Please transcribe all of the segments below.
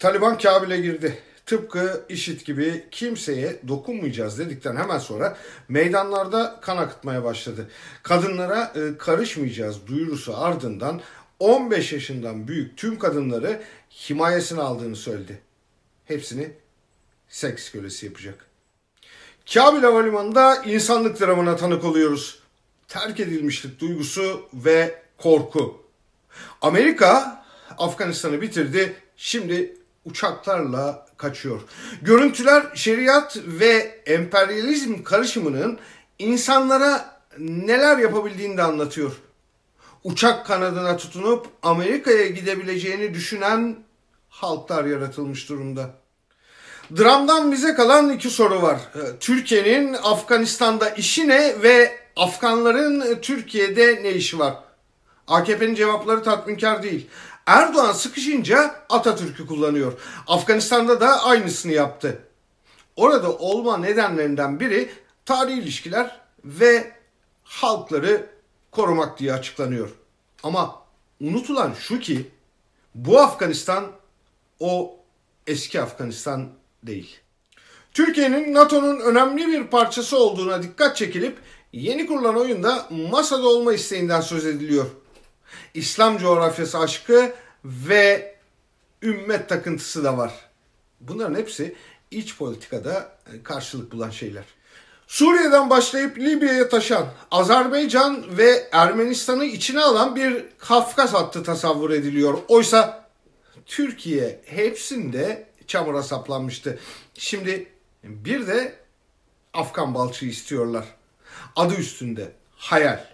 Taliban Kabil'e girdi. Tıpkı IŞİD gibi kimseye dokunmayacağız dedikten hemen sonra meydanlarda kan akıtmaya başladı. Kadınlara e, karışmayacağız duyurusu ardından 15 yaşından büyük tüm kadınları himayesine aldığını söyledi. Hepsini seks kölesi yapacak. Kabil Havalimanı'nda insanlık dramına tanık oluyoruz. Terk edilmişlik duygusu ve korku. Amerika Afganistan'ı bitirdi. Şimdi uçaklarla kaçıyor. Görüntüler şeriat ve emperyalizm karışımının insanlara neler yapabildiğini de anlatıyor. Uçak kanadına tutunup Amerika'ya gidebileceğini düşünen halklar yaratılmış durumda. Dramdan bize kalan iki soru var. Türkiye'nin Afganistan'da işi ne ve Afganların Türkiye'de ne işi var? AKP'nin cevapları tatminkar değil. Erdoğan sıkışınca Atatürk'ü kullanıyor. Afganistan'da da aynısını yaptı. Orada olma nedenlerinden biri tarihi ilişkiler ve halkları korumak diye açıklanıyor. Ama unutulan şu ki bu Afganistan o eski Afganistan değil. Türkiye'nin NATO'nun önemli bir parçası olduğuna dikkat çekilip yeni kurulan oyunda masada olma isteğinden söz ediliyor. İslam coğrafyası aşkı ve ümmet takıntısı da var. Bunların hepsi iç politikada karşılık bulan şeyler. Suriye'den başlayıp Libya'ya taşan, Azerbaycan ve Ermenistan'ı içine alan bir Kafkas hattı tasavvur ediliyor. Oysa Türkiye hepsinde çamura saplanmıştı. Şimdi bir de Afgan balçığı istiyorlar. Adı üstünde hayal.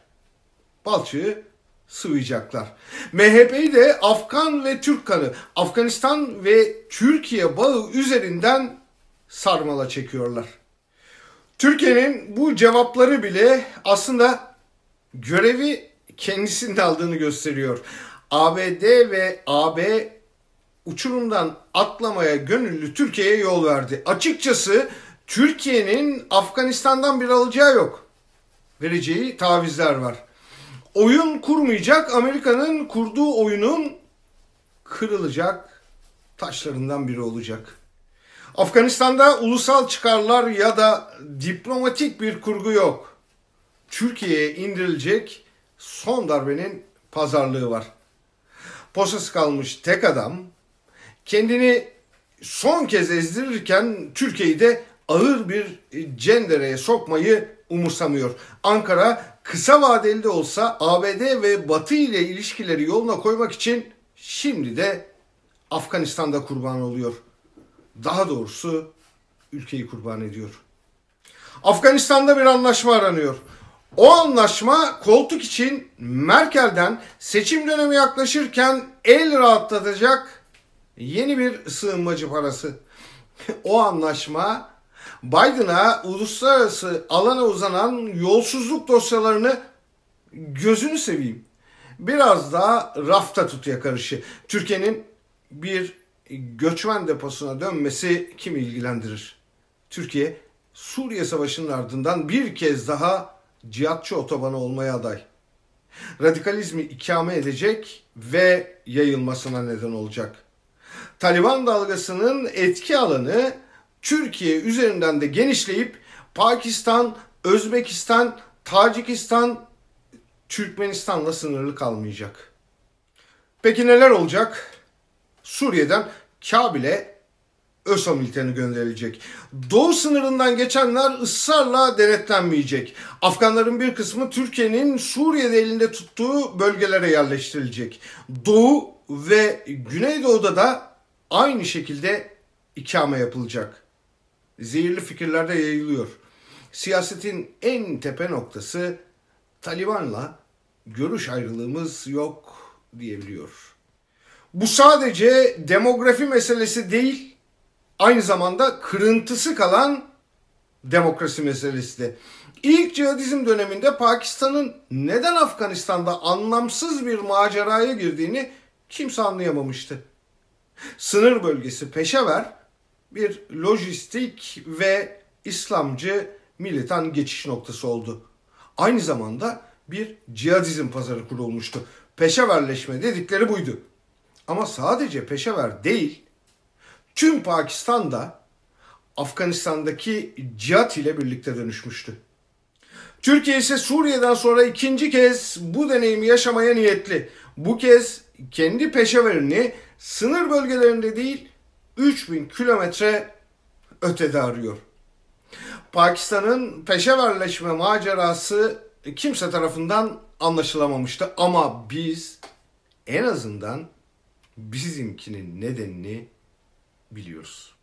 Balçığı sıvayacaklar. MHP'yi de Afgan ve Türk kanı, Afganistan ve Türkiye bağı üzerinden sarmala çekiyorlar. Türkiye'nin bu cevapları bile aslında görevi kendisinde aldığını gösteriyor. ABD ve AB uçurumdan atlamaya gönüllü Türkiye'ye yol verdi. Açıkçası Türkiye'nin Afganistan'dan bir alacağı yok. Vereceği tavizler var. Oyun kurmayacak, Amerika'nın kurduğu oyunun kırılacak taşlarından biri olacak. Afganistan'da ulusal çıkarlar ya da diplomatik bir kurgu yok. Türkiye'ye indirilecek son darbenin pazarlığı var. Posası kalmış tek adam kendini son kez ezdirirken Türkiye'yi de ağır bir cendereye sokmayı umursamıyor. Ankara kısa vadeli de olsa ABD ve Batı ile ilişkileri yoluna koymak için şimdi de Afganistan'da kurban oluyor. Daha doğrusu ülkeyi kurban ediyor. Afganistan'da bir anlaşma aranıyor. O anlaşma koltuk için Merkel'den seçim dönemi yaklaşırken el rahatlatacak yeni bir sığınmacı parası. o anlaşma Biden'a uluslararası alana uzanan yolsuzluk dosyalarını gözünü seveyim. Biraz daha rafta tutuya karışı. Türkiye'nin bir göçmen deposuna dönmesi kimi ilgilendirir? Türkiye Suriye Savaşı'nın ardından bir kez daha cihatçı otobanı olmaya aday. Radikalizmi ikame edecek ve yayılmasına neden olacak. Taliban dalgasının etki alanı Türkiye üzerinden de genişleyip Pakistan, Özbekistan, Tacikistan, Türkmenistan'la sınırlı kalmayacak. Peki neler olacak? Suriye'den Kabil'e ÖSO militerini gönderilecek. Doğu sınırından geçenler ısrarla denetlenmeyecek. Afganların bir kısmı Türkiye'nin Suriye'de elinde tuttuğu bölgelere yerleştirilecek. Doğu ve Güneydoğu'da da aynı şekilde ikame yapılacak. Zehirli fikirler de yayılıyor. Siyasetin en tepe noktası Taliban'la görüş ayrılığımız yok diyebiliyor. Bu sadece demografi meselesi değil, aynı zamanda kırıntısı kalan demokrasi meselesi de. İlk cihadizm döneminde Pakistan'ın neden Afganistan'da anlamsız bir maceraya girdiğini kimse anlayamamıştı. Sınır bölgesi Peşever bir lojistik ve İslamcı militan geçiş noktası oldu. Aynı zamanda bir cihadizm pazarı kurulmuştu. Peşeverleşme dedikleri buydu. Ama sadece peşever değil, tüm Pakistan da Afganistan'daki cihat ile birlikte dönüşmüştü. Türkiye ise Suriye'den sonra ikinci kez bu deneyimi yaşamaya niyetli. Bu kez kendi peşeverini sınır bölgelerinde değil 3000 kilometre ötede arıyor. Pakistan'ın peşeverleşme macerası kimse tarafından anlaşılamamıştı ama biz en azından bizimkinin nedenini biliyoruz.